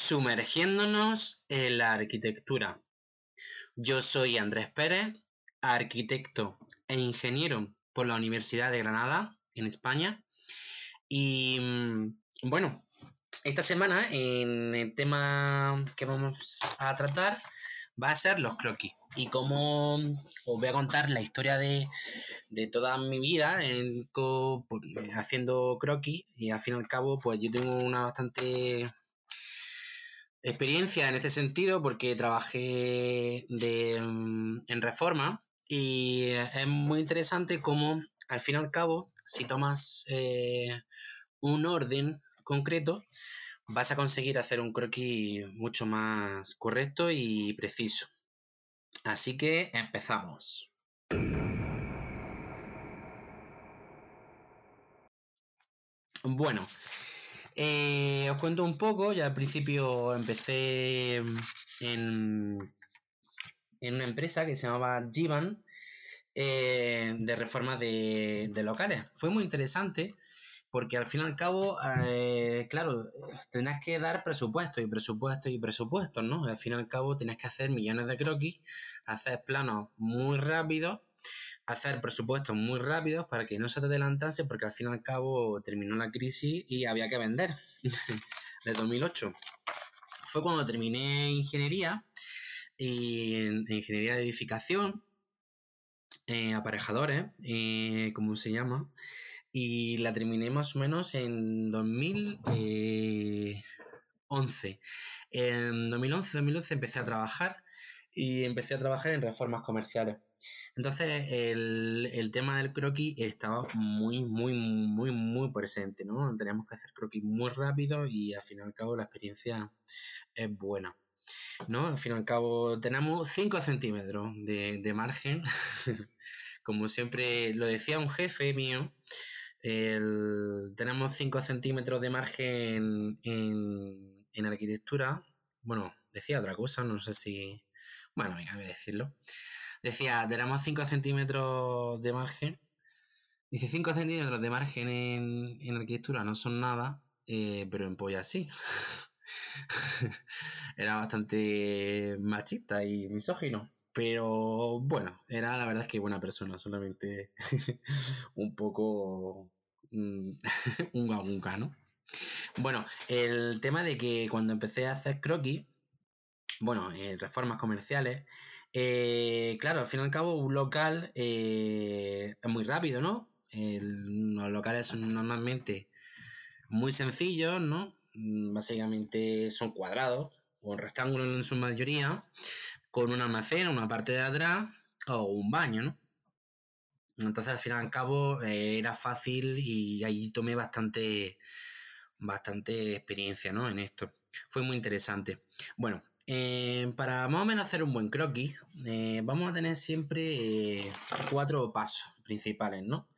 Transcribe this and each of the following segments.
Sumergiéndonos en la arquitectura. Yo soy Andrés Pérez, arquitecto e ingeniero por la Universidad de Granada, en España. Y mm, bueno, esta semana en el tema que vamos a tratar va a ser los croquis. Y como os voy a contar la historia de, toda mi vida en, pues, haciendo croquis y al fin y al cabo pues yo tengo una bastante experiencia en este sentido porque trabajé mm, en reforma y es muy interesante cómo al fin y al cabo si tomas eh, un orden concreto vas a conseguir hacer un croquis mucho más correcto y preciso. Así que empezamos. Bueno, eh, os cuento un poco, ya al principio empecé en, una empresa que se llamaba Givan eh, de reformas de, locales. Fue muy interesante porque al fin y al cabo, eh, claro, tenés que dar presupuesto y presupuesto y presupuestos, ¿no? Al fin y al cabo tenés que hacer millones de croquis, hacer planos muy rápidos hacer presupuestos muy rápidos para que no se te adelantase, porque al fin y al cabo terminó la crisis y había que vender de 2008. Fue cuando terminé ingeniería y en, ingeniería de edificación, aparejadores, eh, como se llama, y la terminé más o menos en 2011. Eh, en 2011-2012 empecé a trabajar y empecé a trabajar en reformas comerciales. Entonces, el, tema del croquis estaba muy, muy, muy, muy presente, ¿no? Teníamos que hacer croquis muy rápido y al fin y al cabo la experiencia es buena. ¿no? Al fin y al cabo tenemos 5 centímetros de, margen. Como siempre lo decía un jefe mío, tenemos 5 centímetros de margen en, en, arquitectura. Bueno, decía otra cosa, no sé si... Bueno, venga, voy a decirlo. Decía, tenemos 5 centímetros de margen. Dice, 5 centímetros de margen en, arquitectura no son nada, eh, pero en polla sí. era bastante machista y misógino. Pero bueno, era la verdad que buena persona, solamente un poco mm, un gagunca, ¿no? Bueno, el tema de que cuando empecé a hacer croquis, bueno, eh, reformas comerciales, eh, claro, al fin y al cabo, un local eh, es muy rápido, ¿no? los locales son normalmente muy sencillos, ¿no? Mm, básicamente son cuadrados o rectángulos en su mayoría, con un almacén, una parte de atrás o un baño, ¿no? Entonces, al fin y al cabo, era fácil y ahí tomé bastante, bastante experiencia, ¿no? En esto. Fue muy interesante. Bueno, eh, para más o menos hacer un buen croquis, eh, vamos a tener siempre eh, cuatro pasos principales, ¿no?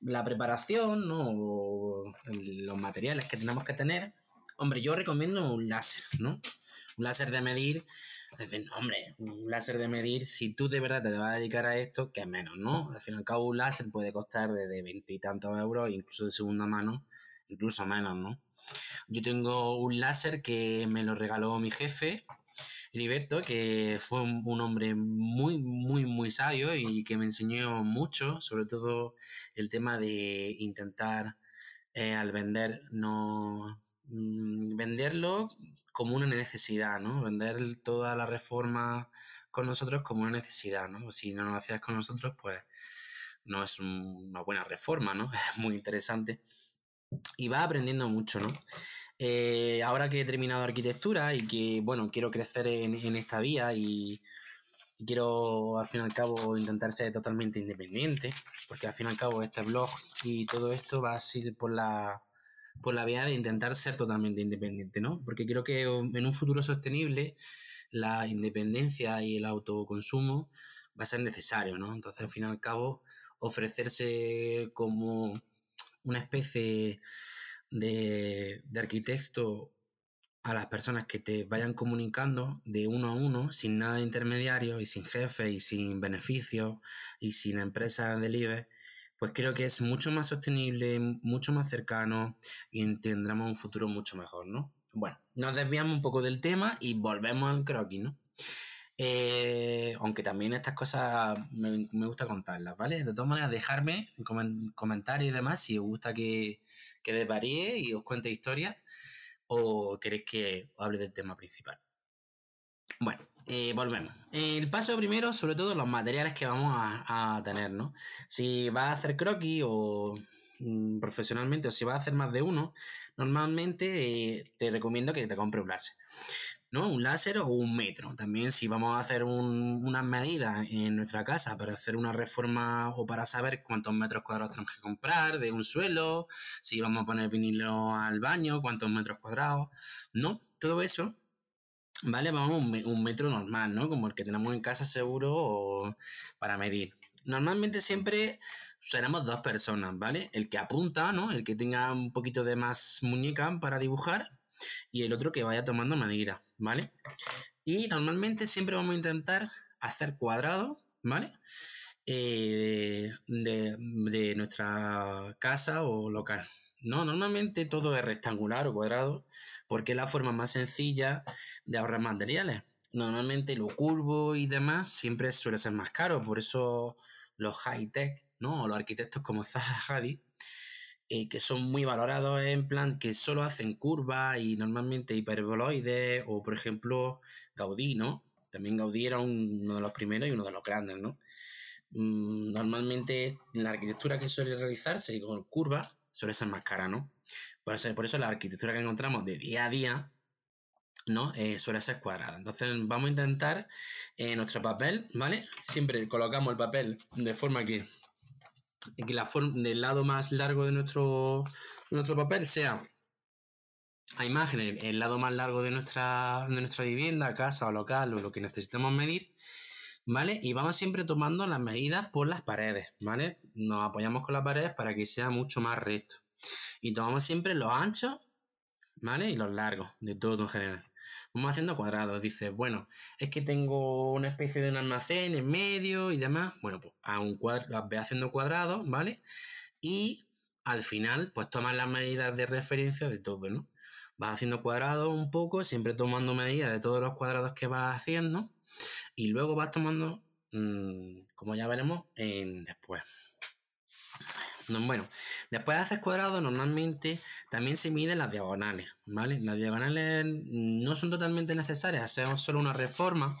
La preparación, ¿no? Los materiales que tenemos que tener. Hombre, yo recomiendo un láser, ¿no? Un láser de medir. hombre, un láser de medir, si tú de verdad te vas a dedicar a esto, que menos, ¿no? Al fin y al cabo, un láser puede costar desde veintitantos euros, incluso de segunda mano, incluso menos, ¿no? Yo tengo un láser que me lo regaló mi jefe Heriberto, que fue un, hombre muy, muy, muy sabio y que me enseñó mucho, sobre todo el tema de intentar eh, al vender, no mm, venderlo como una necesidad, ¿no? Vender toda la reforma con nosotros como una necesidad, ¿no? Si no lo hacías con nosotros, pues no es una buena reforma, ¿no? Es muy interesante. Y va aprendiendo mucho, ¿no? Eh, ahora que he terminado arquitectura y que, bueno, quiero crecer en, esta vía y, quiero, al fin y al cabo, intentar ser totalmente independiente, porque al fin y al cabo este blog y todo esto va a ser por la, por la vía de intentar ser totalmente independiente, ¿no? Porque creo que en un futuro sostenible la independencia y el autoconsumo va a ser necesario, ¿no? Entonces, al fin y al cabo, ofrecerse como una especie de, arquitecto a las personas que te vayan comunicando de uno a uno, sin nada de intermediario y sin jefe y sin beneficios y sin empresa del IBE, pues creo que es mucho más sostenible, mucho más cercano y tendremos un futuro mucho mejor, ¿no? Bueno, nos desviamos un poco del tema y volvemos al croquis, ¿no? Eh, aunque también estas cosas me, gusta contarlas, ¿vale? De todas maneras, dejarme en comentarios y demás si os gusta que, que les varíe y os cuente historias o queréis que hable del tema principal. Bueno, eh, volvemos. El paso primero, sobre todo, los materiales que vamos a, tener, ¿no? Si vas a hacer croquis o mm, profesionalmente o si vas a hacer más de uno, normalmente eh, te recomiendo que te compres un láser. ¿No? Un láser o un metro. También si vamos a hacer unas medidas en nuestra casa para hacer una reforma o para saber cuántos metros cuadrados tenemos que comprar de un suelo, si vamos a poner vinilo al baño, cuántos metros cuadrados, ¿no? Todo eso ¿vale? Vamos un, un, metro normal, ¿no? Como el que tenemos en casa seguro o para medir. Normalmente siempre seremos dos personas, ¿vale? El que apunta, ¿no? El que tenga un poquito de más muñeca para dibujar y el otro que vaya tomando medidas, ¿vale? Y normalmente siempre vamos a intentar hacer cuadrados, ¿vale? Eh, de, de nuestra casa o local. No, normalmente todo es rectangular o cuadrado porque es la forma más sencilla de ahorrar materiales. Normalmente lo curvo y demás siempre suele ser más caro, por eso los high-tech, ¿no? O los arquitectos como Zaha Hadid, eh, que son muy valorados en plan que solo hacen curvas y normalmente hiperboloides, o por ejemplo Gaudí, ¿no? También Gaudí era uno de los primeros y uno de los grandes, ¿no? Mm, normalmente la arquitectura que suele realizarse con curvas suele ser más cara, ¿no? Por eso, por eso la arquitectura que encontramos de día a día, ¿no? Eh, suele ser cuadrada. Entonces vamos a intentar en eh, nuestro papel, ¿vale? Siempre colocamos el papel de forma que, que la forma, el lado más largo de nuestro, nuestro papel sea a imagen el, lado más largo de nuestra, de nuestra vivienda, casa o local o lo que necesitemos medir. ¿Vale? Y vamos siempre tomando las medidas por las paredes, ¿vale? Nos apoyamos con las paredes para que sea mucho más recto. Y tomamos siempre los anchos, ¿vale? Y los largos, de todo en general. Vamos haciendo cuadrados. Dice, bueno, es que tengo una especie de un almacén en medio y demás. Bueno, pues a un cuadro, ve haciendo cuadrados, ¿vale? Y al final, pues tomas las medidas de referencia de todo, ¿no? Vas haciendo cuadrados un poco, siempre tomando medidas de todos los cuadrados que vas haciendo y luego vas tomando, mm, como ya veremos, en después. Bueno, después de hacer cuadrados, normalmente también se miden las diagonales, ¿vale? Las diagonales no son totalmente necesarias, hacemos solo una reforma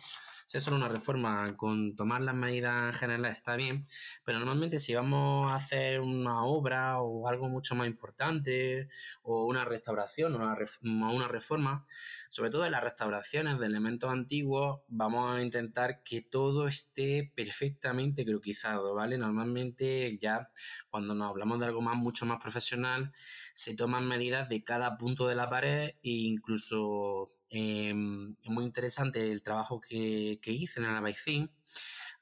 si es solo una reforma con tomar las medidas generales está bien, pero normalmente si vamos a hacer una obra o algo mucho más importante o una restauración o una, reforma, sobre todo en las restauraciones de elementos antiguos, vamos a intentar que todo esté perfectamente croquizado, ¿vale? Normalmente ya cuando nos hablamos de algo más mucho más profesional, se toman medidas de cada punto de la pared e incluso Em, muy interesante el trabajo que, hice en Albaicín.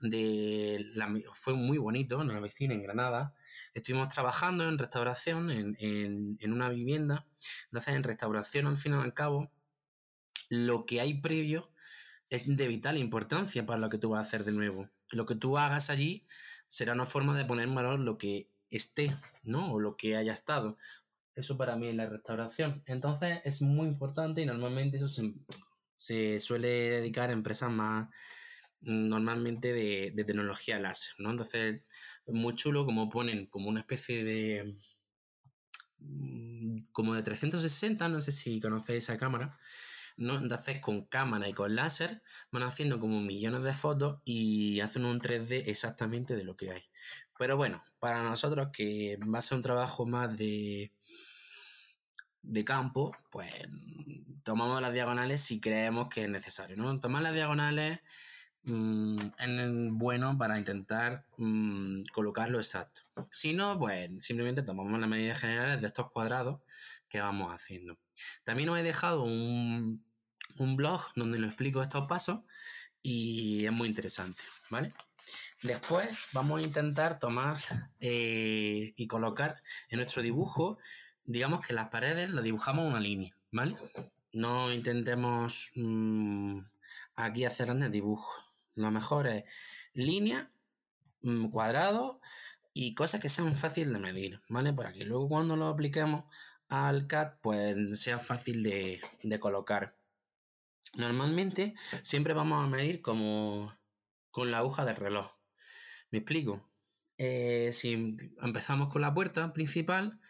De fue muy bonito en Albaicín, en Granada. Estuvimos trabajando en restauración en, una vivienda. Entonces, en restauración, al fin y al cabo, lo que hay previo es de vital importancia para lo que tú vas a hacer de nuevo. Lo que tú hagas allí será una forma de poner en valor lo que esté, ¿no? O lo que haya estado. Eso para mí es la restauración. Entonces es muy importante y normalmente eso se, suele dedicar a empresas más normalmente de, tecnología láser, ¿no? Entonces es muy chulo como ponen como una especie de mm, como de 360, no sé si conocéis esa cámara, ¿no? Entonces con cámara y con láser van haciendo como millones de fotos y hacen un 3D exactamente de lo que hay. Pero bueno, para nosotros que va a ser un trabajo más de, de campo, pues tomamos las diagonales si creemos que es necesario. ¿no? Tomar las diagonales mm, es bueno para intentar mm, colocarlo exacto. Si no, pues simplemente tomamos las medidas generales de estos cuadrados que vamos haciendo. También os he dejado un, un blog donde lo explico estos pasos y es muy interesante, ¿vale? Después vamos a intentar tomar eh, y colocar en nuestro dibujo, digamos que las paredes las dibujamos una línea, ¿vale? No intentemos mm, aquí hacer el dibujo. Lo mejor es línea, mm, cuadrado y cosas que sean fáciles de medir, ¿vale? Para que luego cuando lo apliquemos al CAD pues sea fácil de, colocar. Normalmente siempre vamos a medir como con la aguja del reloj. ¿Me explico? Eh, si empezamos con la puerta principal,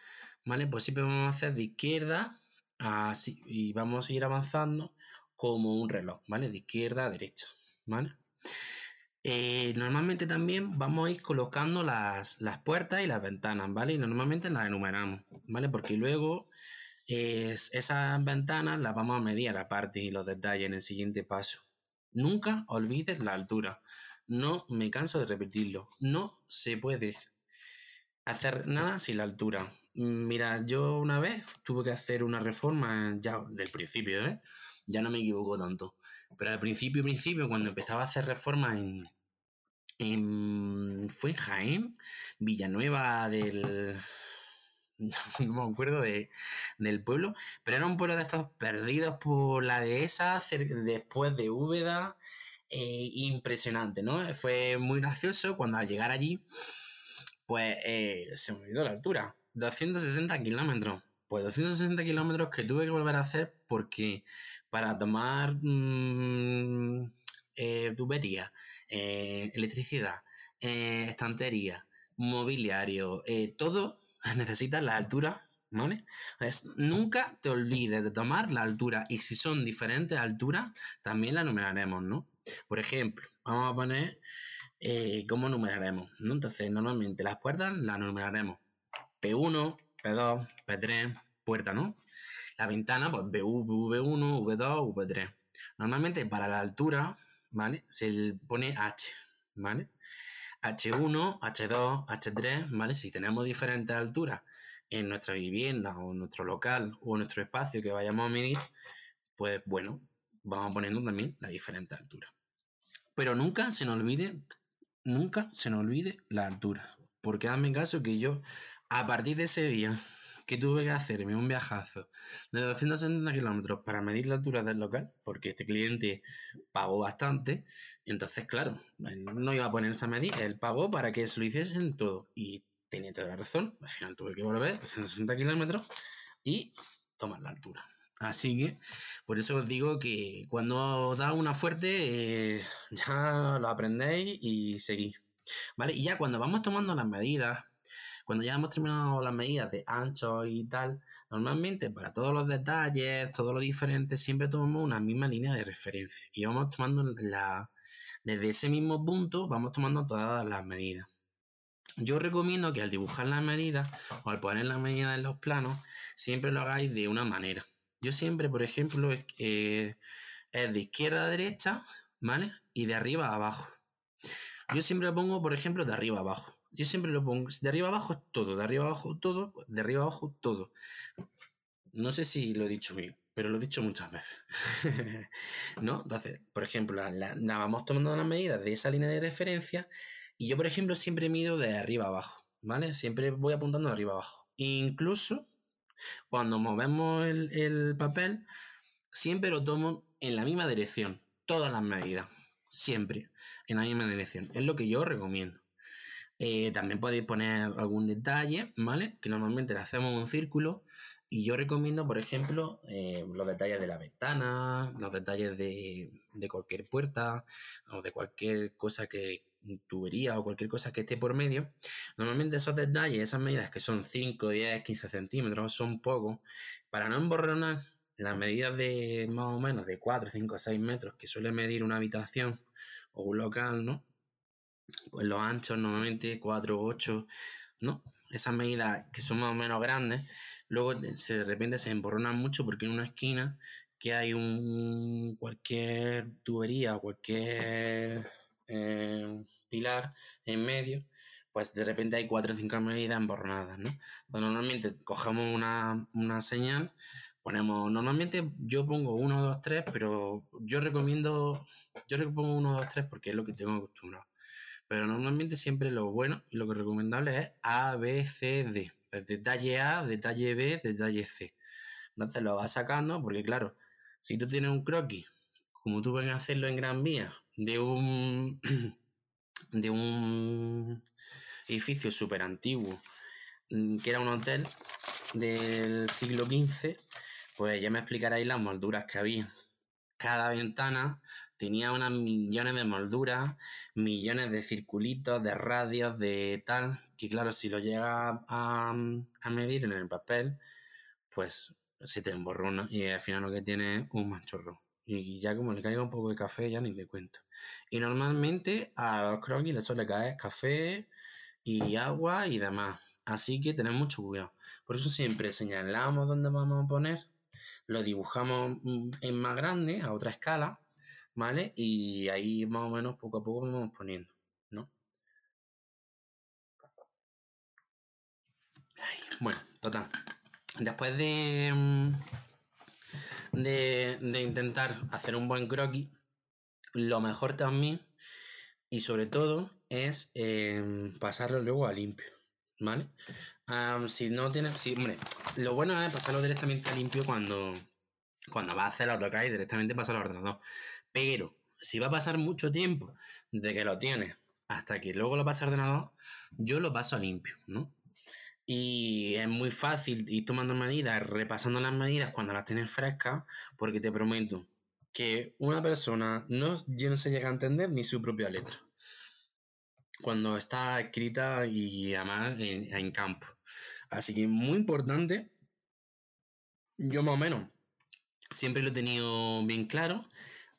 ¿vale? Pues siempre vamos a hacer de izquierda así y vamos a ir avanzando como un reloj, ¿vale? De izquierda a derecha, ¿vale? Eh, normalmente también vamos a ir colocando las, puertas y las ventanas, ¿vale? Y normalmente las enumeramos, ¿vale? Porque luego esas ventanas las vamos a medir aparte y los detalles en el siguiente paso. Nunca olvides la altura. No me canso de repetirlo. No se puede hacer nada sin la altura. Mira, yo una vez tuve que hacer una reforma ya del principio, ¿eh? Ya no me equivoco tanto. Pero al principio, principio, cuando empezaba a hacer reformas en, en, fue en Jaén, Villanueva del... No me acuerdo de, del pueblo, pero era un pueblo de estos perdidos por la dehesa, después de Úbeda. Eh, impresionante, ¿no? Fue muy gracioso cuando al llegar allí, pues eh, se me olvidó la altura. 260 kilómetros. Pues 260 kilómetros que tuve que volver a hacer porque para tomar mm, eh, tubería, eh, electricidad, eh, estantería, mobiliario, todo necesita la altura, ¿vale? nunca te olvides de tomar la altura y si son diferentes alturas, también la numeraremos, ¿no? Por ejemplo, vamos a poner cómo numeraremos, ¿no? Entonces, normalmente las puertas las numeraremos P1, P2, P3, puerta, ¿no? La ventana, pues V1, V2, V3. Normalmente para la altura, ¿vale? Se pone H, ¿vale? H1, H2, H3, ¿vale? Si tenemos diferentes alturas en nuestra vivienda o en nuestro local o en nuestro espacio que vayamos a medir, pues bueno, vamos poniendo también la diferente altura. Pero nunca se nos olvide, nunca se nos olvide la altura. Porque hazme caso que yo a partir de ese día que tuve que hacerme un viajazo de 270 kilómetros para medir la altura del local, porque este cliente pagó bastante, entonces, claro, no iba a ponerse a medir, él pagó para que se lo hiciesen todo. Y tenía toda la razón, al final tuve que volver 260 kilómetros y tomar la altura. Así que, por eso os digo que cuando os da una fuerte, eh, ya lo aprendéis y seguís. ¿Vale? Y ya cuando vamos tomando las medidas, cuando ya hemos terminado las medidas de ancho y tal, normalmente para todos los detalles, todo lo diferente, siempre tomamos una misma línea de referencia y vamos tomando la, desde ese mismo punto, vamos tomando todas las medidas. Yo recomiendo que al dibujar las medidas o al poner las medidas en los planos, siempre lo hagáis de una manera. Yo siempre, por ejemplo, eh, es de izquierda a derecha, ¿vale? Y de arriba a abajo. Yo siempre pongo, por ejemplo, de arriba a abajo. Yo siempre lo pongo de arriba abajo todo, de arriba abajo todo, de arriba abajo todo. No sé si lo he dicho bien, pero lo he dicho muchas veces. ¿No? Entonces, por ejemplo, la, vamos tomando las medidas de esa línea de referencia y yo, por ejemplo, siempre mido de arriba abajo, ¿vale? Siempre voy apuntando de arriba abajo. Incluso cuando movemos el, el papel, siempre lo tomo en la misma dirección, todas las medidas, siempre en la misma dirección. Es lo que yo recomiendo. Eh, también podéis poner algún detalle, ¿vale? Que normalmente le hacemos un círculo. Y yo recomiendo, por ejemplo, eh, los detalles de la ventana, los detalles de, cualquier puerta o de cualquier cosa que tubería o cualquier cosa que esté por medio. Normalmente esos detalles, esas medidas que son 5, 10, 15 centímetros, son pocos. Para no emborronar las medidas de más o menos de 4, 5, 6 metros que suele medir una habitación o un local, ¿no? Pues los anchos normalmente 4 o 8, ¿no? Esas medidas que son más o menos grandes, luego de repente se emborronan mucho porque en una esquina que hay un cualquier tubería cualquier eh, pilar en medio, pues de repente hay 4 o 5 medidas emborronadas, ¿no? Pues normalmente cogemos una, una señal, ponemos, normalmente yo pongo 1, 2, 3, pero yo recomiendo, yo pongo 1, 2, 3 porque es lo que tengo acostumbrado. Pero normalmente siempre lo bueno y lo que recomendable es A, B, C, D. detalle A, detalle B, detalle C. Entonces lo vas sacando porque claro, si tú tienes un croquis, como tú puedes hacerlo en Gran Vía, de un, de un edificio súper antiguo, mm, que era un hotel, del siglo XV, pues ya me explicaréis las molduras que había. Cada ventana tenía unas millones de molduras, millones de circulitos, de radios, de tal, que claro, si lo llega a, a medir en el papel, pues se te emborrona y al final lo que tiene es un manchorro. Y ya como le caiga un poco de café, ya ni te cuento. Y normalmente a los croquis les suele caer café y agua y demás. Así que tenemos mucho cuidado. Por eso siempre señalamos dónde vamos a poner, lo dibujamos mm, en más grande, a otra escala, ¿vale? Y ahí más o menos poco a poco vamos poniendo, ¿no? bueno, total. Después de, mm, de, de intentar hacer un buen croquis, lo mejor también y sobre todo es em, pasarlo luego a limpio, ¿vale? si no tienes, si, hombre, lo bueno es pasarlo directamente a limpio cuando, cuando vas a hacer AutoCAD y directamente pasarlo al ordenador. Pero si va a pasar mucho tiempo de que lo tienes hasta que luego lo pasa al ordenador, yo lo paso a limpio, ¿no? Y es muy fácil ir tomando medidas, repasando las medidas cuando las tienes frescas, porque te prometo que una persona no, no se llega a entender ni su propia letra cuando está escrita y además en, campo. Así que muy importante, yo más o menos siempre lo he tenido bien claro,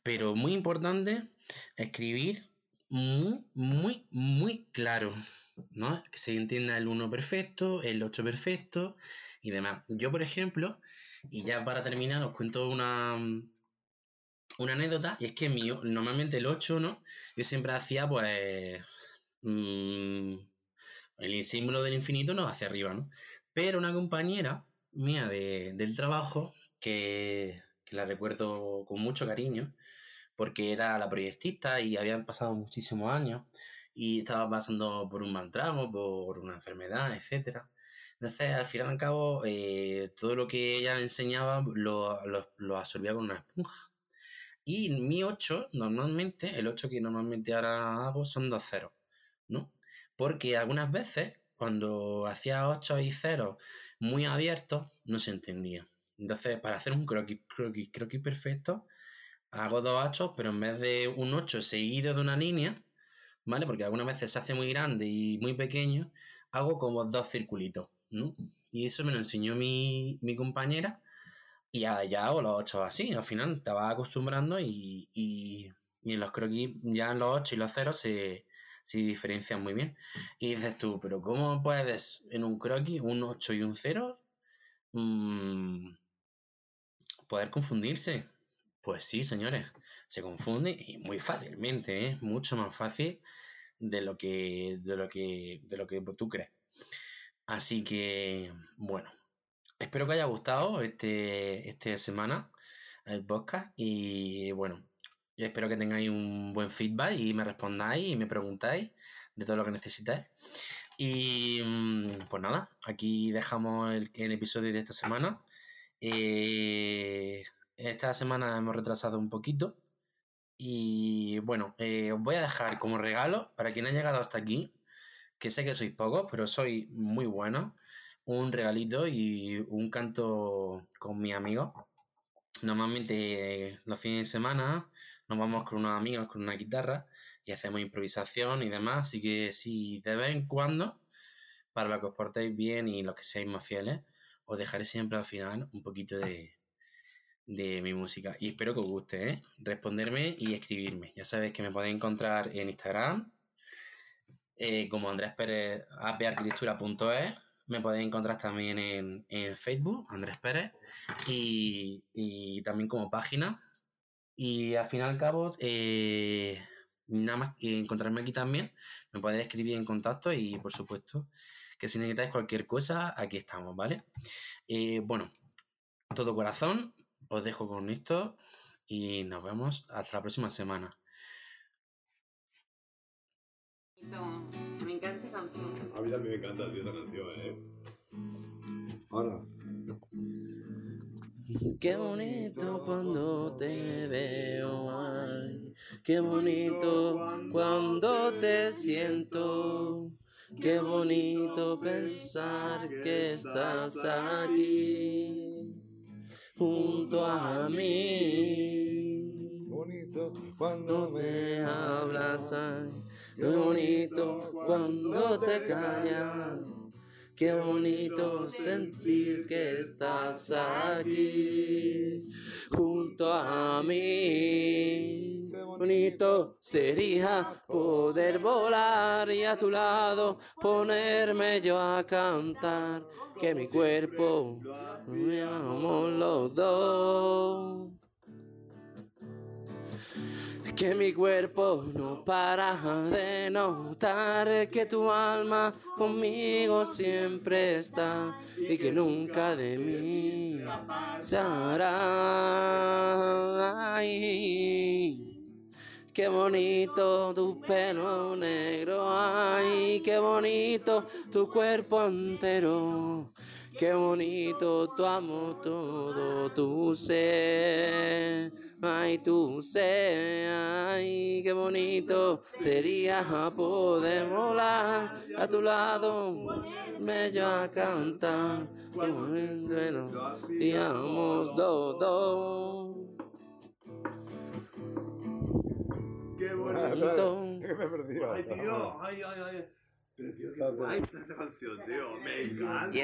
pero muy importante escribir muy, muy, muy claro, ¿no? Que se entienda el 1 perfecto, el 8 perfecto y demás. Yo, por ejemplo, y ya para terminar, os cuento una, una anécdota, y es que mío, normalmente el 8, ¿no? Yo siempre hacía, pues, mm, el símbolo del infinito no hacia arriba, ¿no? Pero una compañera mía del trabajo, que, que la recuerdo con mucho cariño, porque era la proyectista y habían pasado muchísimos años y estaba pasando por un mal trago, por una enfermedad, etc. Entonces, al final y al cabo, eh, todo lo que ella enseñaba lo, lo, absorbía con una esponja. Y mi 8, normalmente, el 8 que normalmente ahora hago son dos ceros, ¿no? Porque algunas veces, cuando hacía 8 y 0 muy abiertos, no se entendía. Entonces, para hacer un croquis, croquis, croquis perfecto, hago dos 8, pero en vez de un 8 seguido de una línea, ¿vale? Porque algunas veces se hace muy grande y muy pequeño, hago como dos circulitos, ¿no? Y eso me lo enseñó mi, compañera y ya, ya, hago los 8 así. Al final te vas acostumbrando y, y, en los croquis ya en los 8 y los 0 se, se diferencian muy bien. Y dices tú, pero ¿cómo puedes en un croquis un 8 y un 0 mm, poder confundirse? Pues sí, señores, se confunde y muy fácilmente, ¿eh? mucho más fácil de lo que de lo que de lo que tú crees. Así que bueno, espero que haya gustado este esta semana el podcast y bueno, espero que tengáis un buen feedback y me respondáis y me preguntáis de todo lo que necesitáis. Y mm, pues nada, aquí dejamos el, episodio de esta semana. Eh, esta semana hemos retrasado un poquito. Y bueno, eh, os voy a dejar como regalo para quien ha llegado hasta aquí, que sé que sois pocos, pero soy muy bueno, un regalito y un canto con mi amigo. Normalmente los fines de semana nos vamos con unos amigos con una guitarra y hacemos improvisación y demás. Así que si de vez en cuando, para lo que os portéis bien y los que seáis más fieles, os dejaré siempre al final un poquito de, de mi música. Y espero que os guste, ¿eh? Responderme y escribirme. Ya sabéis que me podéis encontrar en Instagram eh, como Andrés Pérez, aparquitectura.es. Me podéis encontrar también en, Facebook, Andrés Pérez, y, también como página. Y al fin y al cabo, eh, nada más encontrarme aquí también, me podéis escribir en contacto y por supuesto que si necesitáis cualquier cosa, aquí estamos, ¿vale? bueno, todo corazón, os dejo con esto y nos vemos hasta la próxima semana. Me encanta. A mí también me encanta esta canción, ¿eh? Ahora. Qué bonito cuando te veo, ay, qué bonito cuando te siento. Qué bonito pensar que estás aquí junto a mí. Bonito Cuando me hablas, ay, qué bonito cuando te callas. Qué bonito sentir que estás aquí junto a mí. Qué bonito sería poder volar y a tu lado ponerme yo a cantar. Que mi cuerpo me amamos los dos. Que mi cuerpo no para de notar que tu alma conmigo siempre está y que nunca de mí se hará. Ay, qué bonito tu pelo negro, ay, qué bonito tu cuerpo entero. Qué bonito tu amo todo tu ser, ay tu ser, ay qué bonito sería poder volar a tu lado, me yo a cantar, como en bueno, digamos dos, dos. Qué bonito. me he perdido. Ay, tío. Ay, ay, ay. Pero, tío, qué guay esta canción, tío. Me encanta.